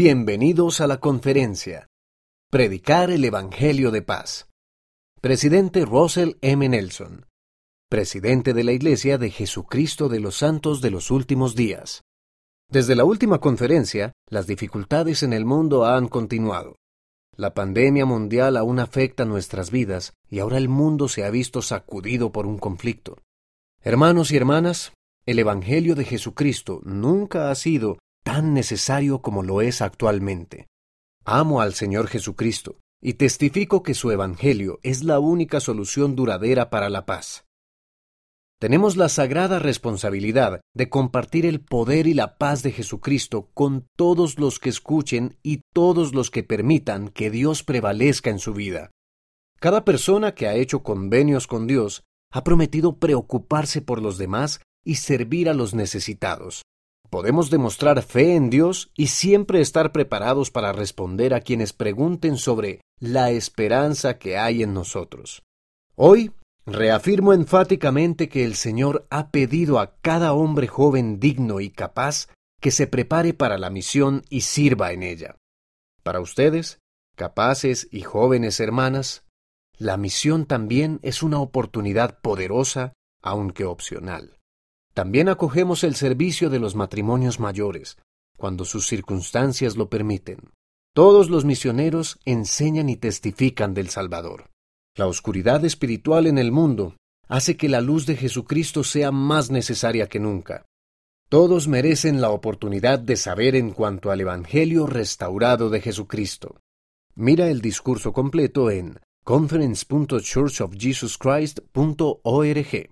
Bienvenidos a la conferencia. Predicar el Evangelio de Paz. Presidente Russell M. Nelson. Presidente de la Iglesia de Jesucristo de los Santos de los Últimos Días. Desde la última conferencia, las dificultades en el mundo han continuado. La pandemia mundial aún afecta nuestras vidas y ahora el mundo se ha visto sacudido por un conflicto. Hermanos y hermanas, el Evangelio de Jesucristo nunca ha sido tan necesario como lo es actualmente. Amo al Señor Jesucristo y testifico que su Evangelio es la única solución duradera para la paz. Tenemos la sagrada responsabilidad de compartir el poder y la paz de Jesucristo con todos los que escuchen y todos los que permitan que Dios prevalezca en su vida. Cada persona que ha hecho convenios con Dios ha prometido preocuparse por los demás y servir a los necesitados. Podemos demostrar fe en Dios y siempre estar preparados para responder a quienes pregunten sobre la esperanza que hay en nosotros. Hoy reafirmo enfáticamente que el Señor ha pedido a cada hombre joven digno y capaz que se prepare para la misión y sirva en ella. Para ustedes, capaces y jóvenes hermanas, la misión también es una oportunidad poderosa, aunque opcional. También acogemos el servicio de los matrimonios mayores, cuando sus circunstancias lo permiten. Todos los misioneros enseñan y testifican del Salvador. La oscuridad espiritual en el mundo hace que la luz de Jesucristo sea más necesaria que nunca. Todos merecen la oportunidad de saber en cuanto al Evangelio restaurado de Jesucristo. Mira el discurso completo en conference.churchofjesuschrist.org.